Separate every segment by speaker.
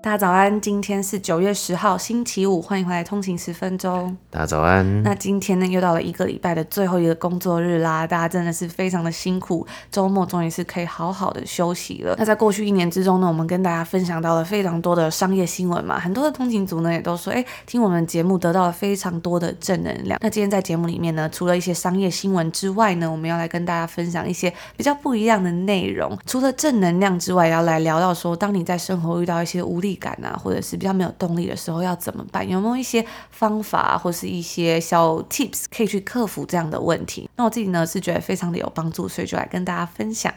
Speaker 1: 大家早安，今天是九月十号，星期五，欢迎回来通勤十分钟。
Speaker 2: 大家早安。
Speaker 1: 那今天呢，又到了一个礼拜的最后一个工作日啦，大家真的是非常的辛苦，周末终于是可以好好的休息了。那在过去一年之中呢，我们跟大家分享到了非常多的商业新闻嘛，很多的通勤族呢也都说，哎，听我们节目得到了非常多的正能量。那今天在节目里面呢，除了一些商业新闻之外呢，我们要来跟大家分享一些比较不一样的内容。除了正能量之外，也要来聊到说，当你在生活遇到一些无力感啊，或者是比较没有动力的时候要怎么办？有没有一些方法或是一些小 tips 可以去克服这样的问题？那我自己呢是觉得非常的有帮助，所以就来跟大家分享。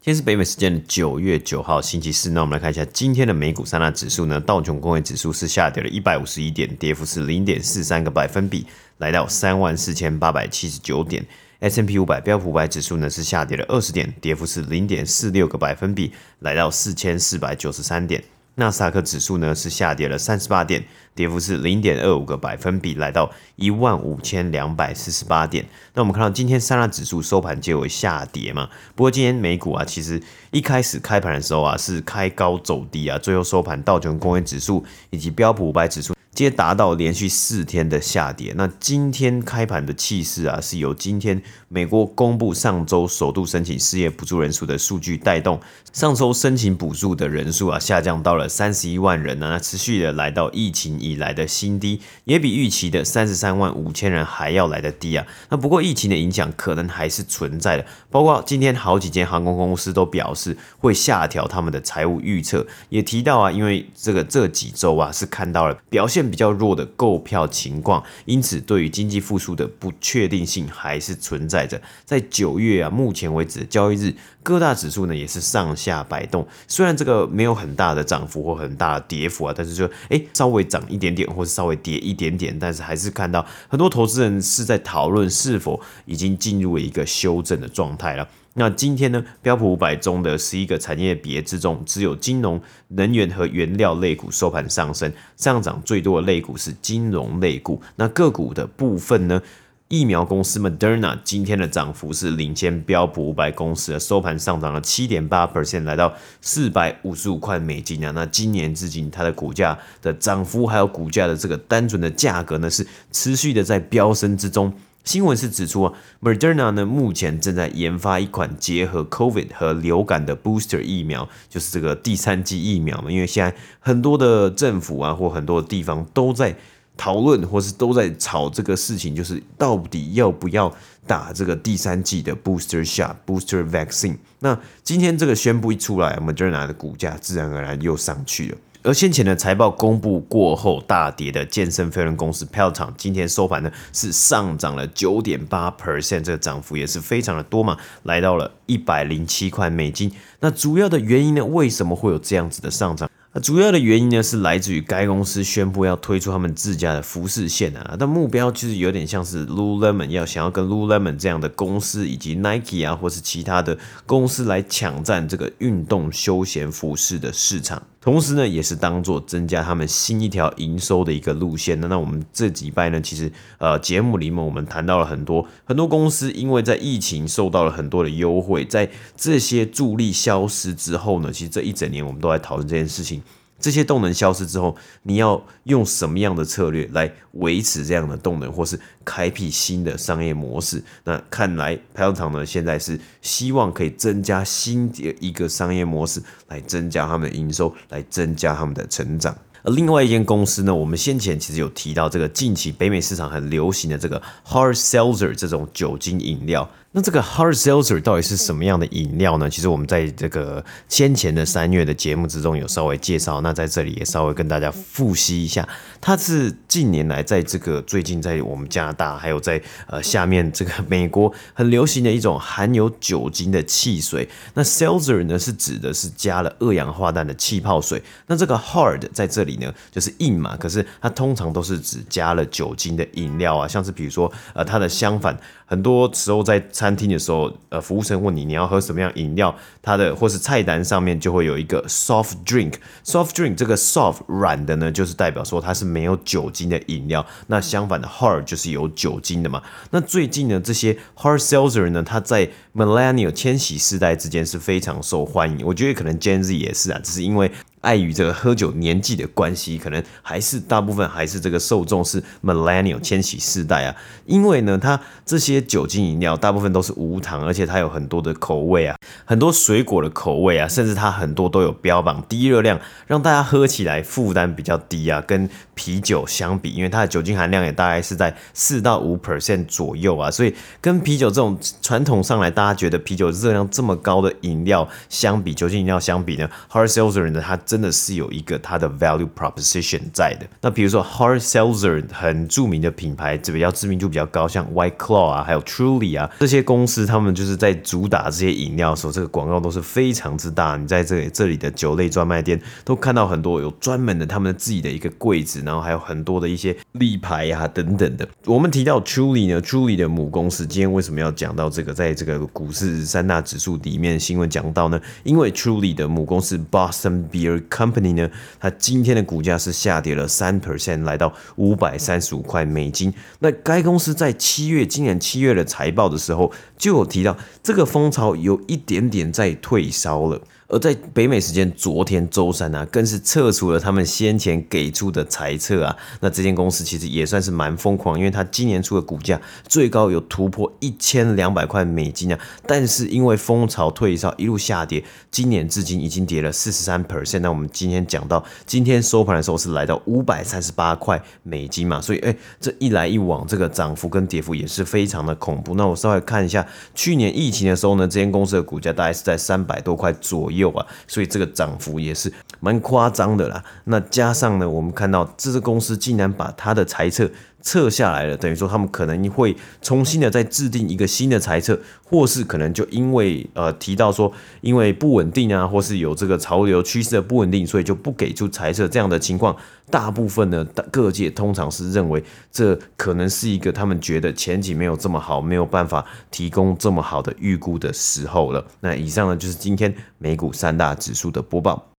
Speaker 2: 今天是北美时间的九月九号星期四，那我们来看一下今天的美股三大指数呢，道琼工业指数是下跌了一百五十一点，跌幅是零点四三个百分比，来到三万四千八百七十九点。S&P 五百标普五百指数呢是下跌了二十点，跌幅是零点四六个百分比，来到四千四百九十三点。纳斯达克指数呢是下跌了三十八点，跌幅是零点二五个百分比，来到一万五千两百四十八点。那我们看到今天三大指数收盘皆为下跌嘛，不过今天美股啊，其实一开始开盘的时候啊是开高走低啊，最后收盘道琼工业指数以及标普五百指数。接达到连续四天的下跌。那今天开盘的气势啊，是由今天美国公布上周首度申请失业补助人数的数据带动，上周申请补助的人数啊下降到了三十一万人呢，那持续的来到疫情以来的新低，也比预期的三十三万五千人还要来得低啊。那不过疫情的影响可能还是存在的，包括今天好几间航空公司都表示会下调他们的财务预测，也提到啊，因为这个这几周啊是看到了表现。比较弱的购票情况，因此对于经济复苏的不确定性还是存在在九月啊，目前为止的交易日，各大指数呢也是上下摆动。虽然这个没有很大的涨幅或很大的跌幅啊，但是就哎稍微涨一点点，或是稍微跌一点点，但是还是看到很多投资人是在讨论是否已经进入了一个修正的状态了。那今天呢，标普五百中的十一个产业别之中，只有金融、能源和原料类股收盘上升，上涨最多的类股是金融类股。那个股的部分呢，疫苗公司 Moderna 今天的涨幅是领先标普五百公司的收盘上涨了七点八 percent，来到四百五十五块美金啊。那今年至今它的股价的涨幅，还有股价的这个单纯的价格呢，是持续的在飙升之中。新闻是指出啊，Moderna 呢目前正在研发一款结合 COVID 和流感的 booster 疫苗，就是这个第三剂疫苗嘛。因为现在很多的政府啊，或很多的地方都在讨论，或是都在吵这个事情，就是到底要不要打这个第三季的 booster shot booster vaccine。那今天这个宣布一出来，Moderna 的股价自然而然又上去了。而先前的财报公布过后大跌的健身飞轮公司 （Pel· 廠今天收盘呢是上涨了九点八 percent，这个涨幅也是非常的多嘛，来到了一百零七块美金。那主要的原因呢，为什么会有这样子的上涨？那主要的原因呢，是来自于该公司宣布要推出他们自家的服饰线啊，但目标其实有点像是 Lululemon 要想要跟 Lululemon 这样的公司以及 Nike 啊，或是其他的公司来抢占这个运动休闲服饰的市场。同时呢，也是当做增加他们新一条营收的一个路线。那那我们这几拜呢，其实呃节目里面我们谈到了很多很多公司，因为在疫情受到了很多的优惠，在这些助力消失之后呢，其实这一整年我们都在讨论这件事情。这些动能消失之后，你要用什么样的策略来维持这样的动能，或是开辟新的商业模式？那看来 pelton 呢，现在是希望可以增加新的一个商业模式，来增加他们的营收，来增加他们的成长。而另外一间公司呢，我们先前其实有提到这个近期北美市场很流行的这个 Hard Seltzer 这种酒精饮料。那这个 Hard Seltzer 到底是什么样的饮料呢？其实我们在这个先前的三月的节目之中有稍微介绍，那在这里也稍微跟大家复习一下，它是近年来在这个最近在我们加拿大还有在呃下面这个美国很流行的一种含有酒精的汽水。那 Seltzer 呢是指的是加了二氧化氮的气泡水。那这个 Hard 在这里呢就是硬嘛，可是它通常都是指加了酒精的饮料啊，像是比如说呃它的相反。很多时候在餐厅的时候，呃，服务生问你你要喝什么样饮料，它的或是菜单上面就会有一个 soft drink。soft drink 这个 soft 软的呢，就是代表说它是没有酒精的饮料。那相反的 hard 就是有酒精的嘛。那最近呢，这些 hard seltzer 呢，它在 millennial 千禧世代之间是非常受欢迎。我觉得可能 Gen Z 也是啊，只是因为。碍于这个喝酒年纪的关系，可能还是大部分还是这个受众是 Millennial 千禧世代啊。因为呢，它这些酒精饮料大部分都是无糖，而且它有很多的口味啊，很多水果的口味啊，甚至它很多都有标榜低热量，让大家喝起来负担比较低啊。跟啤酒相比，因为它的酒精含量也大概是在四到五 percent 左右啊，所以跟啤酒这种传统上来大家觉得啤酒热量这么高的饮料相比，酒精饮料相比呢，Hard Seltzer 呢，它真的是有一个它的 value proposition 在的。那比如说 Hard Seltzer 很著名的品牌，这比较知名度比较高，像 White Claw 啊，还有 Truly 啊这些公司，他们就是在主打这些饮料的时候，这个广告都是非常之大。你在这里这里的酒类专卖店都看到很多有专门的他们自己的一个柜子，然后还有很多的一些立牌啊等等的。我们提到 Truly 呢，Truly 的母公司今天为什么要讲到这个？在这个股市三大指数里面新闻讲到呢？因为 Truly 的母公司 Boston Beer Company 呢，它今天的股价是下跌了三 percent，来到五百三十五块美金。那该公司在七月，今年七月的财报的时候，就有提到这个风潮有一点点在退烧了。而在北美时间昨天周三啊，更是撤除了他们先前给出的猜测啊。那这间公司其实也算是蛮疯狂，因为它今年初的股价最高有突破一千两百块美金啊。但是因为风潮退烧，一路下跌，今年至今已经跌了四十三 percent。那我们今天讲到今天收盘的时候是来到五百三十八块美金嘛，所以哎，这一来一往，这个涨幅跟跌幅也是非常的恐怖。那我稍微看一下，去年疫情的时候呢，这间公司的股价大概是在三百多块左右。有啊，所以这个涨幅也是蛮夸张的啦。那加上呢，我们看到这支公司竟然把它的财测撤下来了，等于说他们可能会重新的再制定一个新的财测，或是可能就因为呃提到说因为不稳定啊，或是有这个潮流趋势的不稳定，所以就不给出财测这样的情况。大部分呢，各界通常是认为这可能是一个他们觉得前景没有这么好，没有办法提供这么好的预估的时候了。那以上呢就是今天美股三大指数的播报。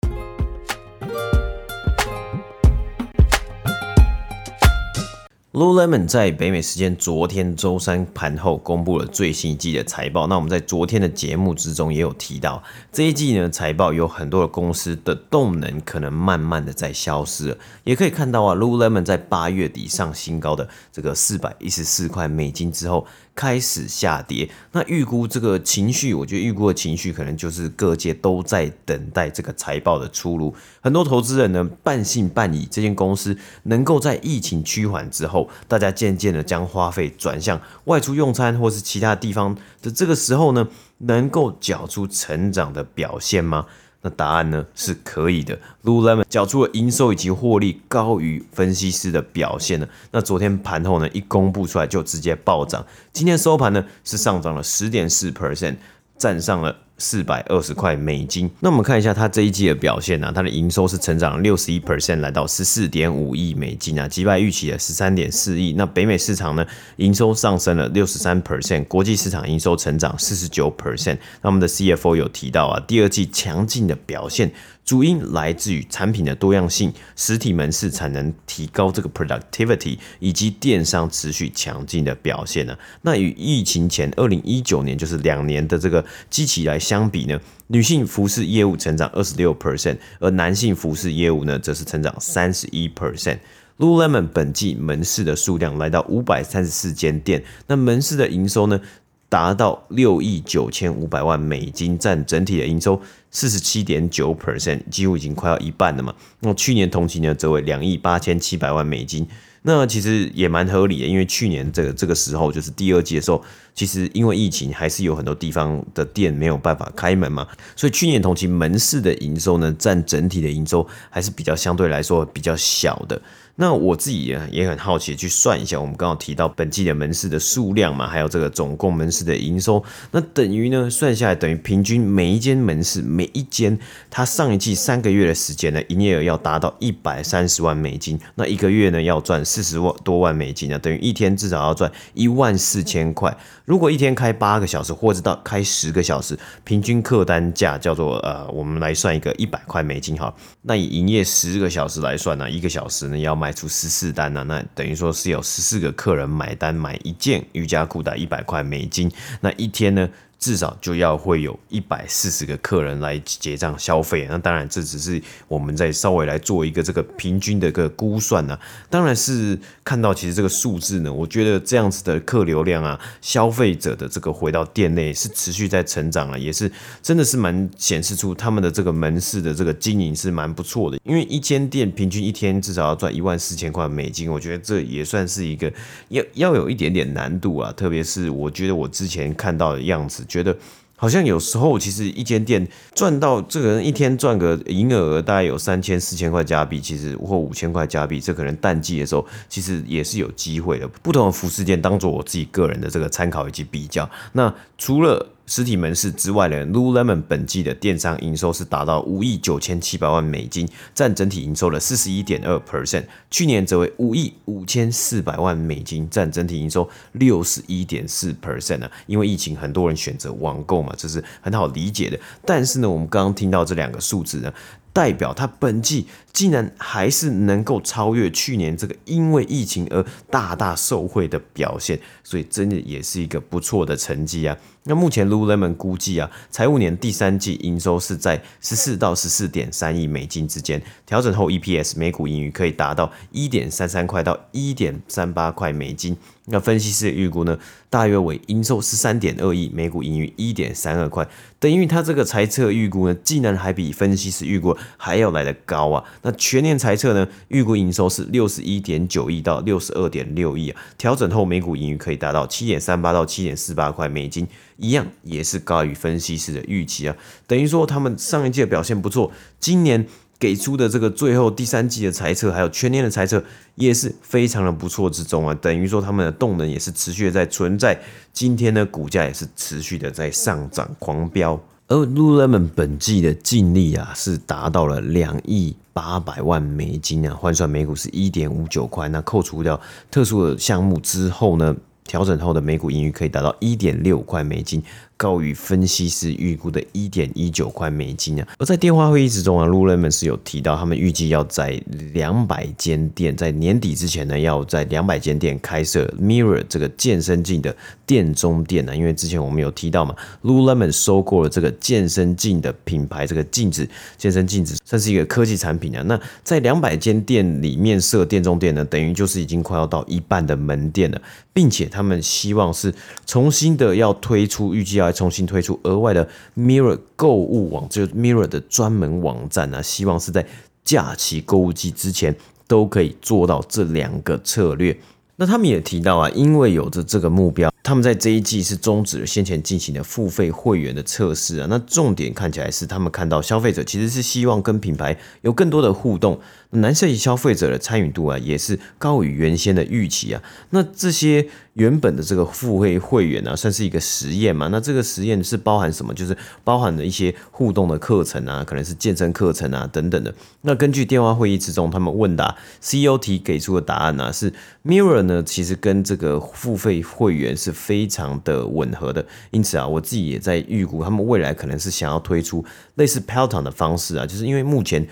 Speaker 2: Lululemon 在北美时间昨天周三盘后公布了最新一季的财报。那我们在昨天的节目之中也有提到，这一季呢财报有很多的公司的动能可能慢慢的在消失了。也可以看到啊，Lululemon 在八月底上新高的这个四百一十四块美金之后。开始下跌，那预估这个情绪，我觉得预估的情绪可能就是各界都在等待这个财报的出炉。很多投资人呢半信半疑，这间公司能够在疫情趋缓之后，大家渐渐的将花费转向外出用餐或是其他地方的这个时候呢，能够缴出成长的表现吗？那答案呢是可以的，Lululemon 缴出了营收以及获利高于分析师的表现呢。那昨天盘后呢一公布出来就直接暴涨，今天收盘呢是上涨了十点四 percent，站上了。四百二十块美金。那我们看一下它这一季的表现呢、啊？它的营收是成长六十一 percent，来到十四点五亿美金啊，击败预期的十三点四亿。那北美市场呢，营收上升了六十三 percent，国际市场营收成长四十九 percent。那我们的 CFO 有提到啊，第二季强劲的表现。主因来自于产品的多样性、实体门市产能提高这个 productivity，以及电商持续强劲的表现呢。那与疫情前二零一九年就是两年的这个基期来相比呢，女性服饰业务成长二十六 percent，而男性服饰业务呢则是成长三十一 percent。Lululemon 本季门市的数量来到五百三十四间店，那门市的营收呢？达到六亿九千五百万美金，占整体的营收四十七点九 percent，几乎已经快要一半了嘛。那去年同期呢，则为两亿八千七百万美金。那其实也蛮合理的，因为去年这个这个时候就是第二季的时候，其实因为疫情还是有很多地方的店没有办法开门嘛，所以去年同期门市的营收呢，占整体的营收还是比较相对来说比较小的。那我自己也也很好奇，去算一下，我们刚好提到本季的门市的数量嘛，还有这个总共门市的营收，那等于呢，算下来等于平均每一间门市每一间，它上一季三个月的时间呢，营业额要达到一百三十万美金，那一个月呢要赚四十万多万美金啊，等于一天至少要赚一万四千块。如果一天开八个小时，或者到开十个小时，平均客单价叫做呃，我们来算一个一百块美金哈，那以营业十个小时来算呢，一个小时呢要卖。出十四单呢，那等于说是有十四个客人买单买一件瑜伽裤的一百块美金，那一天呢？至少就要会有一百四十个客人来结账消费，那当然这只是我们再稍微来做一个这个平均的一个估算、啊。当然是看到其实这个数字呢，我觉得这样子的客流量啊，消费者的这个回到店内是持续在成长啊，也是真的是蛮显示出他们的这个门市的这个经营是蛮不错的。因为一间店平均一天至少要赚一万四千块美金，我觉得这也算是一个要要有一点点难度啊。特别是我觉得我之前看到的样子。觉得好像有时候，其实一间店赚到这个人一天赚个营业额大概有三千四千块加币，其实或五千块加币，这可能淡季的时候其实也是有机会的。不同的服饰店当做我自己个人的这个参考以及比较。那除了实体门市之外的，Lululemon 本季的电商营收是达到五亿九千七百万美金，占整体营收的四十一点二 percent。去年则为五亿五千四百万美金，占整体营收六十一点四 percent 呢。因为疫情，很多人选择网购嘛，这是很好理解的。但是呢，我们刚刚听到这两个数字呢，代表它本季竟然还是能够超越去年这个因为疫情而大大受惠的表现，所以真的也是一个不错的成绩啊。那目前 Lululemon 估计啊，财务年第三季营收是在十四到十四点三亿美金之间，调整后 EPS 每股盈余可以达到一点三三块到一点三八块美金。那分析师的预估呢，大约为营收十三点二亿，每股盈余一点三二块，等于他这个财测预估呢，竟然还比分析师预估还要来得高啊！那全年财测呢，预估营收是六十一点九亿到六十二点六亿啊，调整后每股盈余可以达到七点三八到七点四八块美金。一样也是高于分析师的预期啊，等于说他们上一季的表现不错，今年给出的这个最后第三季的财测，还有全年的财测也是非常的不错之中啊，等于说他们的动能也是持续的在存在，今天的股价也是持续的在上涨狂飙，而 Lululemon 本季的净利啊是达到了两亿八百万美金啊，换算每股是一点五九块，那扣除掉特殊的项目之后呢，调整后的每股盈余可以达到一点六块美金。高于分析师预估的一点一九块美金啊！而在电话会议之中啊，Lululemon 是有提到，他们预计要在两百间店，在年底之前呢，要在两百间店开设 Mirror 这个健身镜的店中店呢。因为之前我们有提到嘛，Lululemon 收购了这个健身镜的品牌，这个镜子健身镜子算是一个科技产品啊。那在两百间店里面设店中店呢，等于就是已经快要到一半的门店了，并且他们希望是重新的要推出，预计要。来重新推出额外的 Mirror 购物网，就是 Mirror 的专门网站啊，希望是在假期购物季之前都可以做到这两个策略。那他们也提到啊，因为有着这个目标，他们在这一季是终止了先前进行的付费会员的测试啊。那重点看起来是他们看到消费者其实是希望跟品牌有更多的互动。男性消费者的参与度啊，也是高于原先的预期啊。那这些原本的这个付费会员啊，算是一个实验嘛？那这个实验是包含什么？就是包含了一些互动的课程啊，可能是健身课程啊等等的。那根据电话会议之中他们问答，CEO 提给出的答案呢、是 Mirror 呢，其实跟这个付费会员是非常的吻合的。因此啊，我自己也在预估，他们未来可能是想要推出类似 Peloton 的方式啊，就是因为目前。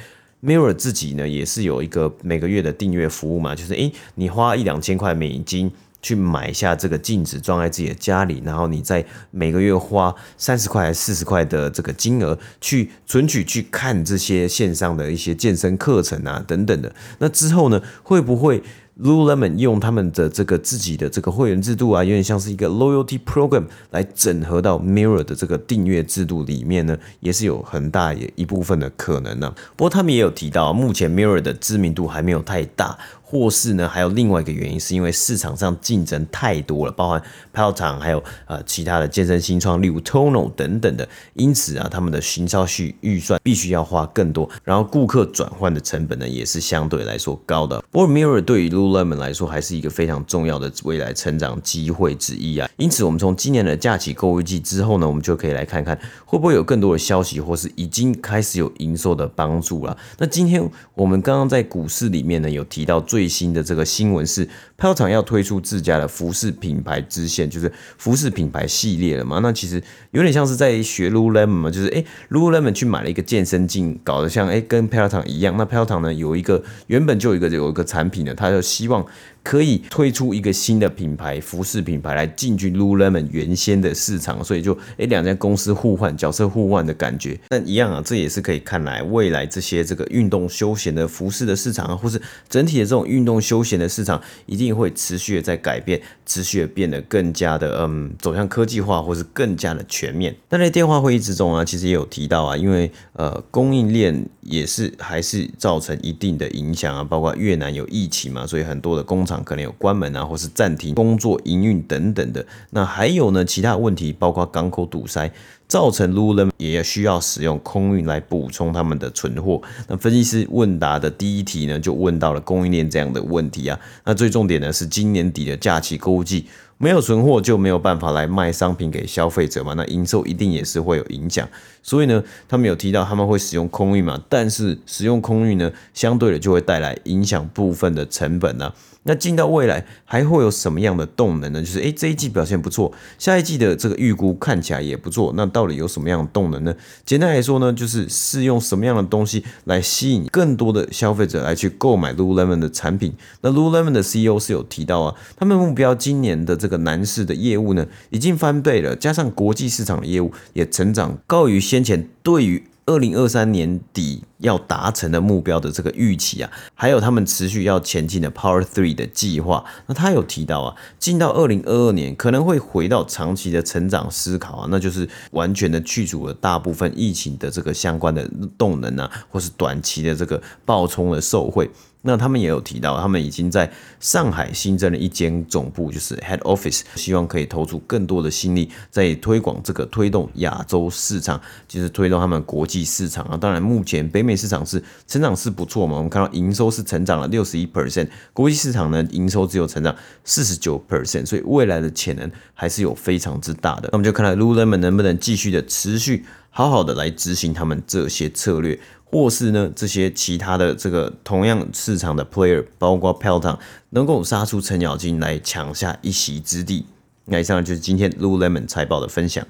Speaker 2: Mirror 自己呢也是有一个每个月的订阅服务嘛，就是诶，你花一两千块美金去买下这个镜子装在自己的家里，然后你再每个月花三十块还是四十块的这个金额去存取去看这些线上的一些健身课程啊等等的。那之后呢，会不会 Lululemon 用他们的这个自己的这个会员制度啊，有点像是一个 loyalty program 来整合到 Mirror 的这个订阅制度里面呢，也是有很大一部分的可能呢、不过他们也有提到，目前 Mirror 的知名度还没有太大。或是呢，还有另外一个原因，是因为市场上竞争太多了，包含 Peloton 还有呃其他的健身新创，例如 Tono 等等的，因此啊，他们的行销需预算必须要花更多，然后顾客转换的成本呢，也是相对来说高的。不过 Mirror 对于 Lululemon 来说，还是一个非常重要的未来成长机会之一啊。因此，我们从今年的假期购物季之后呢，我们就可以来看看会不会有更多的消息，或是已经开始有营收的帮助了。那今天我们刚刚在股市里面呢，有提到最最新的这个新闻是，Peloton 要推出自家的服饰品牌支线，就是服饰品牌系列了嘛？那其实有点像是在学 Lululemon 嘛，就是哎，Lululemon 去买了一个健身镜，搞得像哎跟 Peloton 一样。那 Peloton 呢有一个原本就有一个有一个产品呢，他就希望。可以推出一个新的品牌，服饰品牌来进军 Lululemon 原先的市场，所以就诶两家公司互换角色互换的感觉。但一样啊，这也是可以看来未来这些这个运动休闲的服饰的市场啊，或是整体的这种运动休闲的市场，一定会持续的在改变，持续的变得更加的嗯走向科技化，或是更加的全面。但在电话会议之中啊，其实也有提到啊，因为呃供应链也是还是造成一定的影响啊，包括越南有疫情嘛，所以很多的工厂可能有关门啊，或是暂停工作营运等等的。那还有呢，其他问题包括港口堵塞，造成 Lululemon 也需要使用空运来补充他们的存货。那分析师问答的第一题呢，就问到了供应链这样的问题啊。那最重点呢是今年底的假期购物季，没有存货就没有办法来卖商品给消费者嘛。那营收一定也是会有影响。所以呢，他们有提到他们会使用空运嘛，但是使用空运呢，相对的就会带来影响部分的成本呢、啊。那进到未来还会有什么样的动能呢？就是诶，这一季表现不错，下一季的这个预估看起来也不错。那到底有什么样的动能呢？简单来说呢，就是是用什么样的东西来吸引更多的消费者来去购买 Lululemon 的产品。那 Lululemon 的 CEO 是有提到啊，他们目标今年的这个男士的业务呢，已经翻倍了，加上国际市场的业务也成长高于先前对于。二零二三年底要达成的目标的这个预期啊，还有他们持续要前进的 Power Three 的计划，那他有提到啊，进到二零二二年可能会回到长期的成长思考啊，那就是完全的去除了大部分疫情的这个相关的动能啊，或是短期的这个暴冲的受惠。那他们也有提到，他们已经在上海新增了一间总部，就是 Head Office，希望可以投出更多的心力，在推广这个推动亚洲市场，就是推动他们国际市场啊。当然，目前北美市场是成长是不错嘛，我们看到营收是成长了六十一 percent，国际市场呢营收只有成长四十九 percent，所以未来的潜能还是有非常之大的。那我们就看看 Lululemon 能不能继续的持续好好的来执行他们这些策略。或是呢，这些其他的这个同样市场的 player，包括 pelton 能够杀出程咬金来抢下一席之地。那以上就是今天 Lululemon 财报的分享。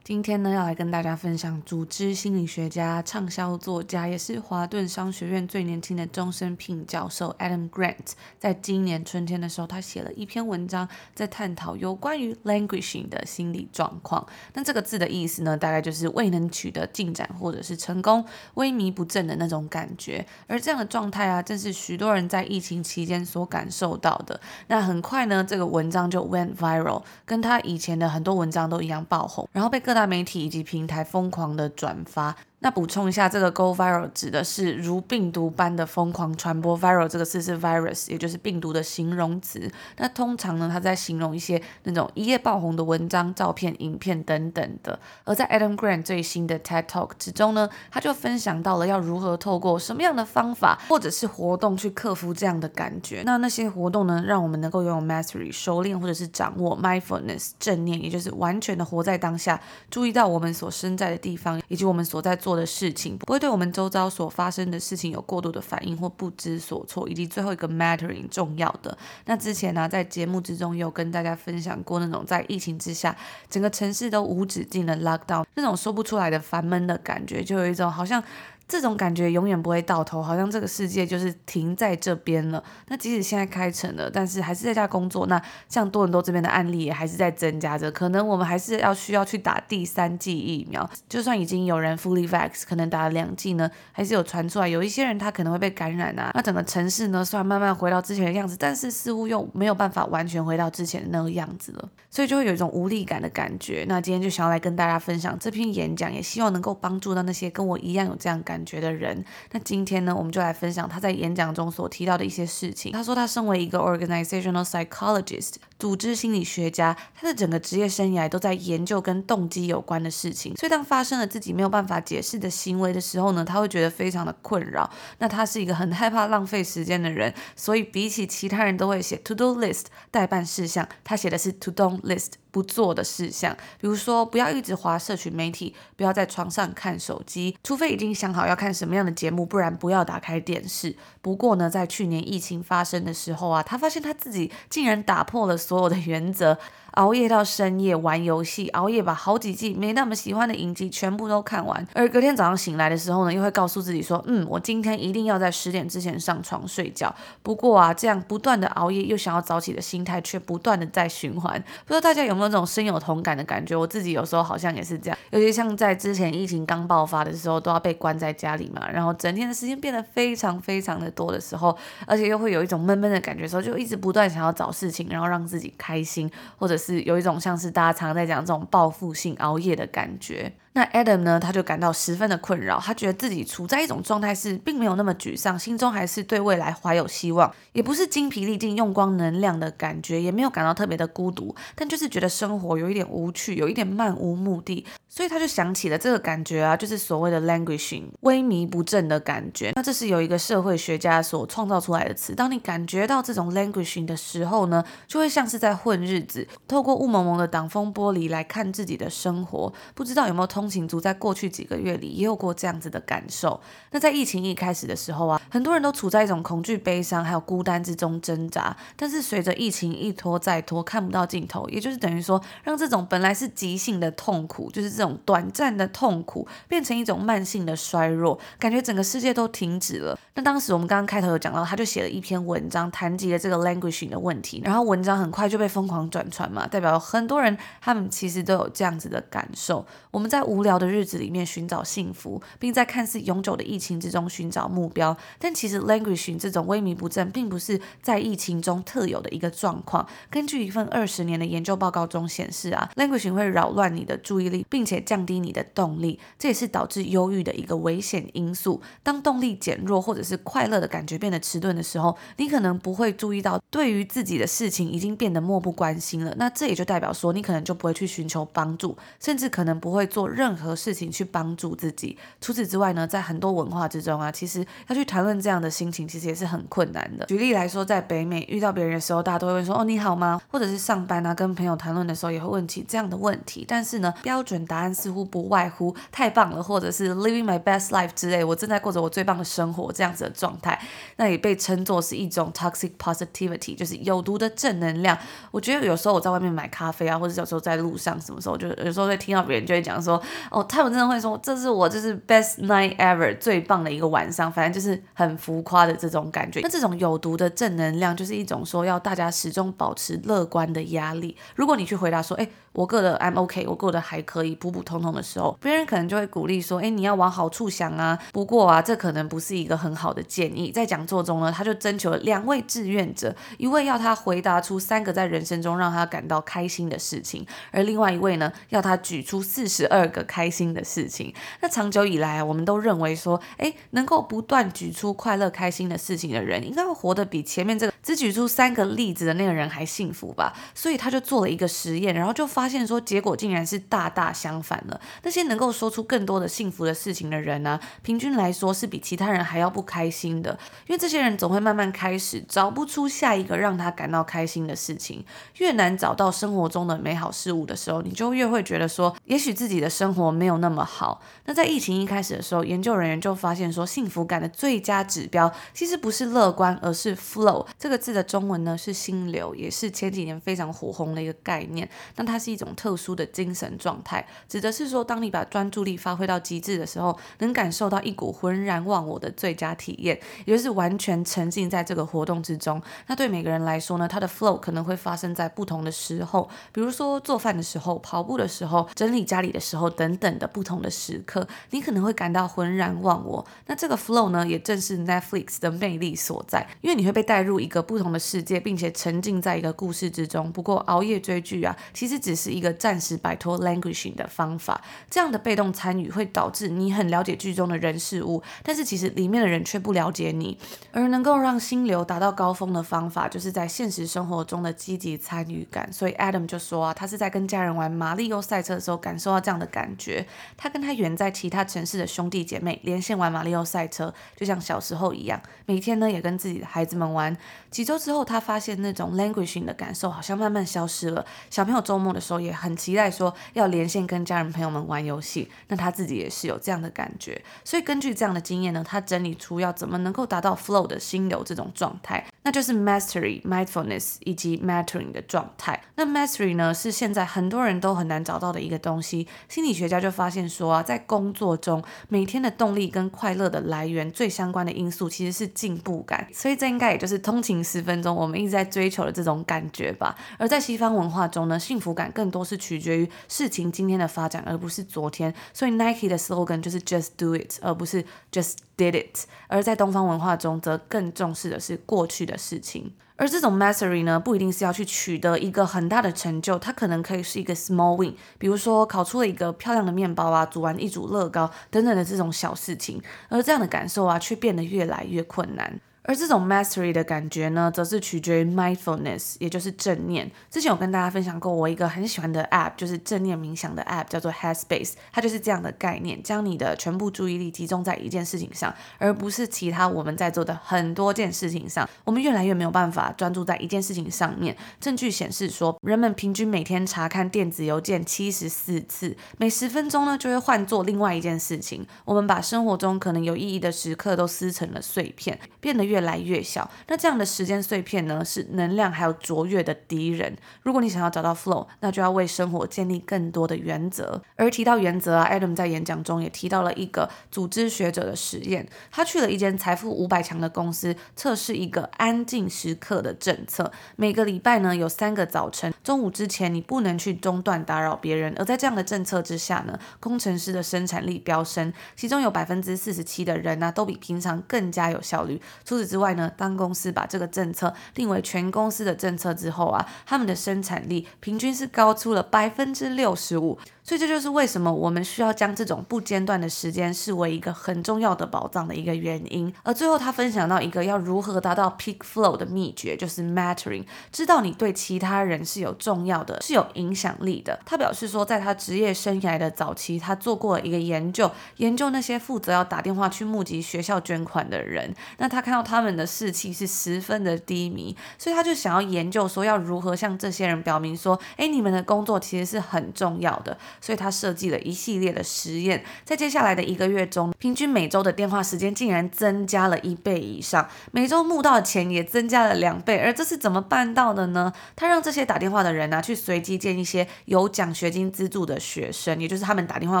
Speaker 1: 今天呢，要来跟大家分享组织心理学家、畅销作家，也是华顿商学院最年轻的终身聘教授 Adam Grant，在今年春天的时候，他写了一篇文章，在探讨有关于 languishing 的心理状况。那这个字的意思呢，大概就是未能取得进展或者是成功、萎靡不振的那种感觉。而这样的状态啊，正是许多人在疫情期间所感受到的。那很快呢，这个文章就 went viral，跟他以前的很多文章都一样爆红，然后被各大媒体以及平台疯狂的转发。那补充一下，这个 go viral 指的是如病毒般的疯狂传播。viral 这个词是 virus，也就是病毒的形容词。那通常呢，它在形容一些那种一夜爆红的文章、照片、影片等等的。而在 Adam Grant 最新的 TED Talk 之中呢，他就分享到了要如何透过什么样的方法或者是活动去克服这样的感觉。那那些活动呢，让我们能够拥有 mastery 熟练或者是掌握 mindfulness 正念，也就是完全的活在当下，注意到我们所身在的地方以及我们所在做的事情，不会对我们周遭所发生的事情有过度的反应或不知所措，以及最后一个 mattering 重要的。那之前呢、在节目之中有跟大家分享过那种在疫情之下，整个城市都无止境的 lockdown，那种说不出来的烦闷的感觉，就有一种好像这种感觉永远不会到头，好像这个世界就是停在这边了。那即使现在开成了，但是还是在家工作。那像多伦多这边的案例也还是在增加着，可能我们还是要需要去打第三剂疫苗。就算已经有人 fully vax，可能打了两剂呢，还是有传出来有一些人他可能会被感染啊。那整个城市呢，虽然慢慢回到之前的样子，但是似乎又没有办法完全回到之前的那个样子了，所以就会有一种无力感的感觉。那今天就想要来跟大家分享这篇演讲，也希望能够帮助到那些跟我一样有这样感感觉的人。那今天呢，我们就来分享他在演讲中所提到的一些事情。他说，他身为一个 organizational psychologist，组织心理学家，他的整个职业生涯都在研究跟动机有关的事情。所以，当发生了自己没有办法解释的行为的时候呢，他会觉得非常的困扰。那他是一个很害怕浪费时间的人，所以比起其他人都会写 to do list 待办事项，他写的是 to don't list。不做的事项，比如说不要一直滑社群媒体，不要在床上看手机，除非已经想好要看什么样的节目，不然不要打开电视。不过呢，在去年疫情发生的时候啊，他发现他自己竟然打破了所有的原则。熬夜到深夜玩游戏，熬夜把好几季没那么喜欢的影集全部都看完，而隔天早上醒来的时候呢，又会告诉自己说，嗯，我今天一定要在十点之前上床睡觉。不过啊，这样不断的熬夜又想要早起的心态却不断的在循环。不知道大家有没有这种深有同感的感觉？我自己有时候好像也是这样，尤其像在之前疫情刚爆发的时候，都要被关在家里嘛，然后整天的时间变得非常非常的多的时候，而且又会有一种闷闷的感觉的时候，就一直不断想要找事情，然后让自己开心，或者是有一种像是大家常在讲这种报复性熬夜的感觉。那 Adam 呢，他就感到十分的困扰，他觉得自己处在一种状态是并没有那么沮丧，心中还是对未来怀有希望，也不是精疲力尽、用光能量的感觉，也没有感到特别的孤独，但就是觉得生活有一点无趣，有一点漫无目的，所以他就想起了这个感觉啊，就是所谓的 languishing，萎靡不振的感觉。那这是有一个社会学家所创造出来的词，当你感觉到这种 languishing 的时候呢，就会像是在混日子，透过雾蒙蒙的挡风玻璃来看自己的生活，不知道有没有通。通勤族在过去几个月里也有过这样子的感受。那在疫情一开始的时候啊，很多人都处在一种恐惧、悲伤还有孤单之中挣扎。但是随着疫情一拖再拖，看不到尽头，也就是等于说，让这种本来是急性的痛苦，就是这种短暂的痛苦，变成一种慢性的衰弱，感觉整个世界都停止了。那当时我们刚刚开头有讲到，他就写了一篇文章，谈及了这个 languishing 的问题。然后文章很快就被疯狂转传嘛，代表很多人他们其实都有这样子的感受。我们在无聊的日子里面寻找幸福，并在看似永久的疫情之中寻找目标。但其实 language 这种萎靡不振，并不是在疫情中特有的一个状况。根据一份二十年的研究报告中显示啊，language 会扰乱你的注意力，并且降低你的动力，这也是导致忧郁的一个危险因素。当动力减弱，或者是快乐的感觉变得迟钝的时候，你可能不会注意到，对于自己的事情已经变得漠不关心了。那这也就代表说，你可能就不会去寻求帮助，甚至可能不会做任任何事情去帮助自己。除此之外呢，在很多文化之中啊，其实要去谈论这样的心情，其实也是很困难的。举例来说，在北美遇到别人的时候，大家都会问说：“哦，你好吗？”或者是上班啊，跟朋友谈论的时候，也会问起这样的问题。但是呢，标准答案似乎不外乎“太棒了”或者是 “living my best life” 之类，我正在过着我最棒的生活这样子的状态。那也被称作是一种 toxic positivity，就是有毒的正能量。我觉得有时候我在外面买咖啡啊，或者有时候在路上，什么时候就有时候会听到别人就会讲说：“哦。”他们真的会说，这是我就是 best night ever 最棒的一个晚上，反正就是很浮夸的这种感觉。那这种有毒的正能量，就是一种说要大家始终保持乐观的压力。如果你去回答说，哎，我过得 I'm OK，我过得还可以，普普通通的时候，别人可能就会鼓励说，哎，你要往好处想啊。不过啊，这可能不是一个很好的建议。在讲座中呢，他就征求了两位志愿者，一位要他回答出三个在人生中让他感到开心的事情，而另外一位呢，要他举出四十二个开心的事情。那长久以来，我们都认为说，诶，能够不断举出快乐、开心的事情的人，应该会活得比前面这个只举出三个例子的那个人还幸福吧？所以他就做了一个实验，然后就发现说，结果竟然是大大相反了。那些能够说出更多的幸福的事情的人呢，平均来说是比其他人还要不开心的，因为这些人总会慢慢开始找不出下一个让他感到开心的事情。越难找到生活中的美好事物的时候，你就越会觉得说，也许自己的生生活没有那么好。那在疫情一开始的时候，研究人员就发现说，幸福感的最佳指标其实不是乐观，而是 flow 这个字的中文呢是心流，也是前几年非常火红的一个概念。那它是一种特殊的精神状态，指的是说，当你把专注力发挥到极致的时候，能感受到一股浑然忘我的最佳体验，也就是完全沉浸在这个活动之中。那对每个人来说呢，它的 flow 可能会发生在不同的时候，比如说做饭的时候、跑步的时候、整理家里的时候等等的不同的时刻。你可能会感到浑然忘我，那这个 flow 呢，也正是 Netflix 的魅力所在，因为你会被带入一个不同的世界，并且沉浸在一个故事之中。不过熬夜追剧啊，其实只是一个暂时摆脱 languishing 的方法。这样的被动参与会导致你很了解剧中的人事物，但是其实里面的人却不了解你。而能够让心流达到高峰的方法，就是在现实生活中的积极参与感。所以 Adam 就说啊，他是在跟家人玩马里奥赛车的时候感受到这样的感感觉。他跟他远在其他城市的兄弟姐妹连线玩马里奥赛车，就像小时候一样，每天呢也跟自己的孩子们玩。几周之后，他发现那种 languishing 的感受好像慢慢消失了。小朋友周末的时候也很期待说要连线跟家人朋友们玩游戏，那他自己也是有这样的感觉。所以根据这样的经验呢，他整理出要怎么能够达到 flow 的心流这种状态。那就是 mastery、mindfulness 以及 mattering 的状态。那 mastery 呢，是现在很多人都很难找到的一个东西。心理学家就发现说啊，在工作中每天的动力跟快乐的来源最相关的因素其实是进步感。所以这应该也就是通勤十分钟我们一直在追求的这种感觉吧。而在西方文化中呢，幸福感更多是取决于事情今天的发展，而不是昨天。所以 Nike 的 slogan 就是 Just Do It，而不是 Just Did It。而在东方文化中，则更重视的是过去的事情，而这种 mastery 呢，不一定是要去取得一个很大的成就，它可能可以是一个 small win，比如说烤出了一个漂亮的面包啊，煮完一组乐高等等的这种小事情，而这样的感受啊，却变得越来越困难。而这种 mastery 的感觉呢，则是取决于 mindfulness，也就是正念。之前有跟大家分享过，我一个很喜欢的 app，就是正念冥想的 app，叫做 Headspace。它就是这样的概念，将你的全部注意力集中在一件事情上，而不是其他我们在做的很多件事情上。我们越来越没有办法专注在一件事情上面。证据显示说，人们平均每天查看电子邮件七十四次，每十分钟呢就会换做另外一件事情。我们把生活中可能有意义的时刻都撕成了碎片，变得越越来越小，那这样的时间碎片呢，是能量还有卓越的敌人。如果你想要找到 flow，那就要为生活建立更多的原则。而提到原则啊，Adam 在演讲中也提到了一个组织学者的实验。他去了一间财富五百强的公司，测试一个安静时刻的政策。每个礼拜呢，有三个早晨，中午之前你不能去中断打扰别人。而在这样的政策之下呢，工程师的生产力飙升，其中有百分之四十七的人呢、都比平常更加有效率。除此之外呢，当公司把这个政策定为全公司的政策之后啊，他们的生产力平均是高出了百分之六十五。所以这就是为什么我们需要将这种不间断的时间视为一个很重要的宝藏的一个原因。而最后他分享到一个要如何达到 peak flow 的秘诀，就是 mattering，知道你对其他人是有重要的，是有影响力的。他表示说，在他职业生涯的早期，他做过一个研究，研究那些负责要打电话去募集学校捐款的人。那他看到他们的士气是十分的低迷，所以他就想要研究说，要如何向这些人表明说，哎，你们的工作其实是很重要的。所以他设计了一系列的实验，在接下来的一个月中，平均每周的电话时间竟然增加了一倍以上，每周募到的钱也增加了两倍。而这是怎么办到的呢？他让这些打电话的人呢、去随机见一些有奖学金资助的学生，也就是他们打电话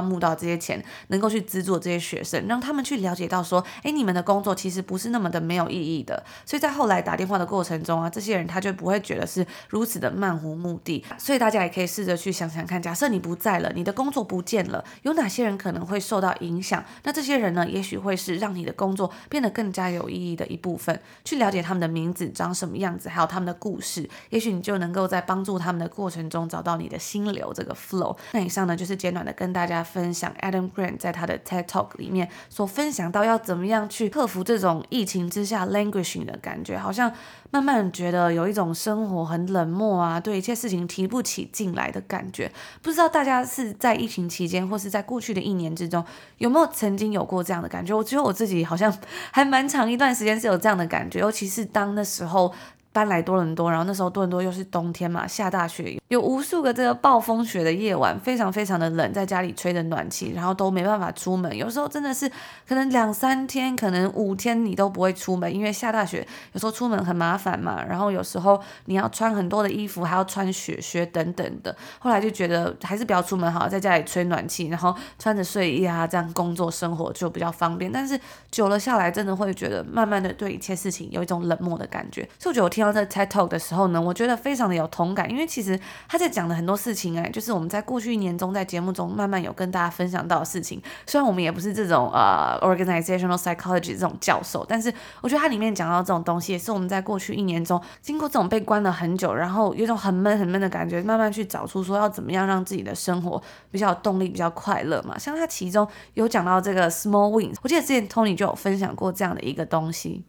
Speaker 1: 募到这些钱，能够去资助这些学生，让他们去了解到说，哎，你们的工作其实不是那么的没有意义的。所以在后来打电话的过程中啊，这些人他就不会觉得是如此的漫无目的。所以大家也可以试着去想想看，假设你不在了。你的工作不见了，有哪些人可能会受到影响？那这些人呢，也许会是让你的工作变得更加有意义的一部分。去了解他们的名字长什么样子，还有他们的故事，也许你就能够在帮助他们的过程中找到你的心流这个 flow。那以上呢，就是简短的跟大家分享 Adam Grant 在他的 TED Talk 里面所分享到要怎么样去克服这种疫情之下 languishing 的感觉，好像慢慢觉得有一种生活很冷漠啊，对一切事情提不起劲来的感觉。不知道大家是在疫情期间，或是在过去的一年之中，有没有曾经有过这样的感觉？我觉得我自己好像 还蛮长一段时间是有这样的感觉，尤其是当那时候搬来多伦多，然后那时候多伦多又是冬天嘛，下大雪，有无数个这个暴风雪的夜晚，非常非常的冷，在家里吹着暖气，然后都没办法出门。有时候真的是可能两三天，可能五天你都不会出门，因为下大雪，有时候出门很麻烦嘛。然后有时候你要穿很多的衣服，还要穿雪靴等等的。后来就觉得还是不要出门好，在家里吹暖气，然后穿着睡衣啊，这样工作生活就比较方便。但是久了下来，真的会觉得慢慢的对一切事情有一种冷漠的感觉。所以我觉得我听到这 TED Talk 的时候呢，我觉得非常的有同感，因为其实他在讲的很多事情哎，就是我们在过去一年中在节目中慢慢有跟大家分享到的事情。虽然我们也不是这种呃 organizational psychology 这种教授，但是我觉得它里面讲到这种东西，也是我们在过去一年中经过这种被关了很久，然后有种很闷很闷的感觉，慢慢去找出说要怎么样让自己的生活比较有动力、比较快乐嘛。像他其中有讲到这个 small wins，我记得之前 Tony 就有分享过这样的一个东西。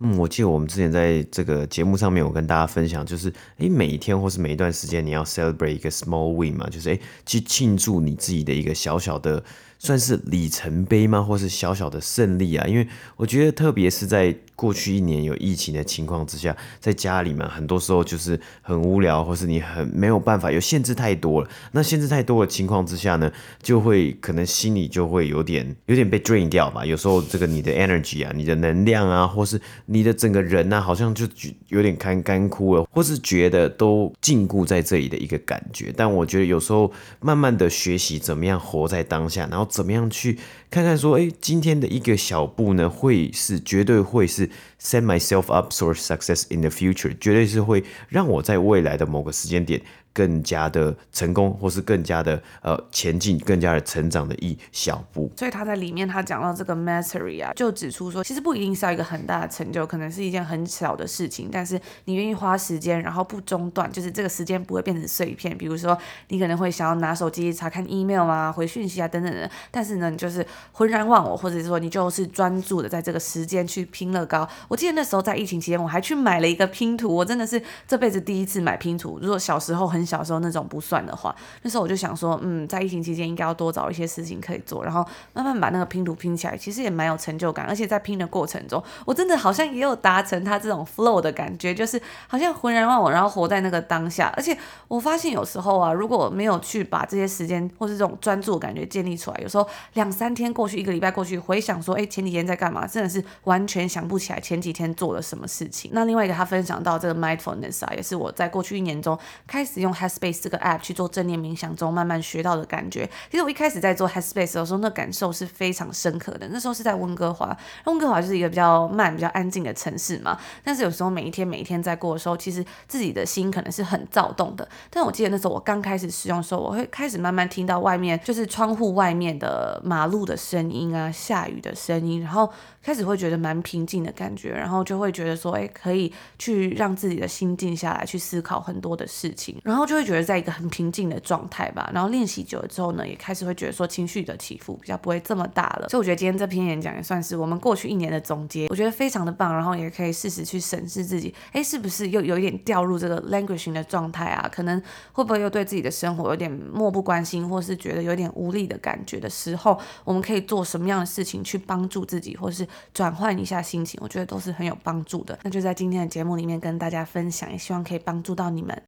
Speaker 2: 嗯，我记得我们之前在这个节目上面我跟大家分享，就是诶，每一天或是每一段时间，你要 celebrate 一个 small win 嘛，就是诶，去庆祝你自己的一个小小的。算是里程碑吗？或是小小的胜利啊？因为我觉得，特别是在过去一年有疫情的情况之下，在家里嘛，很多时候就是很无聊，或是你很没有办法，有限制太多了。那限制太多的情况之下呢，就会可能心里就会有点有点被 drain 掉吧。有时候这个你的 energy 啊，你的能量啊，或是你的整个人啊，好像就有点干干枯了，或是觉得都禁锢在这里的一个感觉。但我觉得有时候慢慢的学习怎么样活在当下，然后。怎么样去看看说，诶，今天的一个小步呢，会是绝对会是 Send myself up source success in the future，绝对是会让我在未来的某个时间点。更加的成功，或是更加的呃前进，更加的成长的一小步。
Speaker 1: 所以他在里面他讲到这个 mastery 啊，就指出说，其实不一定是要一个很大的成就，可能是一件很小的事情，但是你愿意花时间，然后不中断，就是这个时间不会变成碎片。比如说，你可能会想要拿手机查看 email 啊，回讯息啊等等的，但是呢，你就是浑然忘我，或者是说你就是专注的在这个时间去拼乐高。我记得那时候在疫情期间，我还去买了一个拼图，我真的是这辈子第一次买拼图。如果小时候很小时候那种不算的话，那时候我就想说，嗯，在疫情期间应该要多找一些事情可以做，然后慢慢把那个拼图拼起来，其实也蛮有成就感。而且在拼的过程中，我真的好像也有达成他这种 flow 的感觉，就是好像浑然忘我，然后活在那个当下。而且我发现有时候啊，如果没有去把这些时间或是这种专注的感觉建立出来，有时候两三天过去，一个礼拜过去，回想说，哎，前几天在干嘛？真的是完全想不起来前几天做了什么事情。那另外一个他分享到这个 mindfulness 啊，也是我在过去一年中开始用用 Headspace。这个 app 去做正念冥想中慢慢学到的感觉，其实我一开始在做 Headspace 的时候，那感受是非常深刻的。那时候是在温哥华，温哥华就是一个比较慢、比较安静的城市嘛。但是有时候每一天、每一天在过的时候，其实自己的心可能是很躁动的。但我记得那时候我刚开始使用的时候，我会开始慢慢听到外面就是窗户外面的马路的声音啊，下雨的声音，然后开始会觉得蛮平静的感觉，然后就会觉得说，哎，可以去让自己的心静下来，去思考很多的事情，然后然后就会觉得。在一个很平静的状态吧，然后练习久了之后呢，也开始会觉得说情绪的起伏比较不会这么大了。所以我觉得今天这篇演讲也算是我们过去一年的总结，我觉得非常的棒。然后也可以适时去审视自己，哎，是不是又有一点掉入这个 languishing 的状态啊？可能会不会又对自己的生活有点漠不关心，或是觉得有点无力的感觉的时候，我们可以做什么样的事情去帮助自己，或是转换一下心情？我觉得都是很有帮助的。那就在今天的节目里面跟大家分享，也希望可以帮助到你们。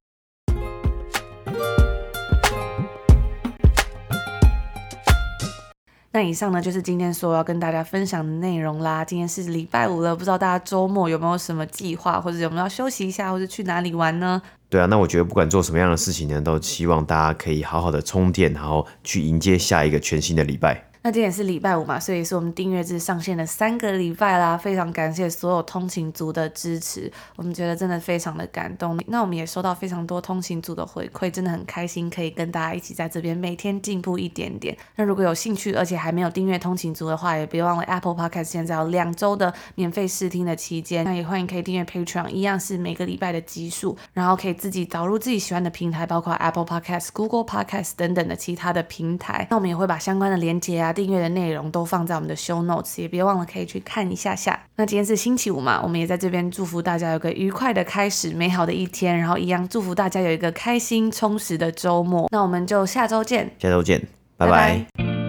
Speaker 1: 那以上呢，就是今天所要跟大家分享的内容啦。今天是礼拜五了，不知道大家周末有没有什么计划，或者有没有要休息一下，或者去哪里玩呢？
Speaker 2: 对啊，那我觉得不管做什么样的事情呢，都希望大家可以好好的充电，然后去迎接下一个全新的礼拜。
Speaker 1: 那今天也是礼拜五嘛，所以是我们订阅制上线的三个礼拜啦，非常感谢所有通勤族的支持，我们觉得真的非常的感动。那我们也收到非常多通勤族的回馈，真的很开心，可以跟大家一起在这边每天进步一点点。那如果有兴趣，而且还没有订阅通勤族的话，也别忘了 Apple Podcast 现在有两周的免费试听的期间。那也欢迎可以订阅 Patreon，一样是每个礼拜的集数，然后可以自己导入自己喜欢的平台，包括 Apple Podcast、Google Podcast 等等的其他的平台。那我们也会把相关的连结啊。订阅的内容都放在我们的 show notes，也别忘了可以去看一下下。那今天是星期五嘛，我们也在这边祝福大家有个愉快的开始，美好的一天，然后一样祝福大家有一个开心充实的周末。那我们就下周见，
Speaker 2: 下周见，拜拜。拜拜。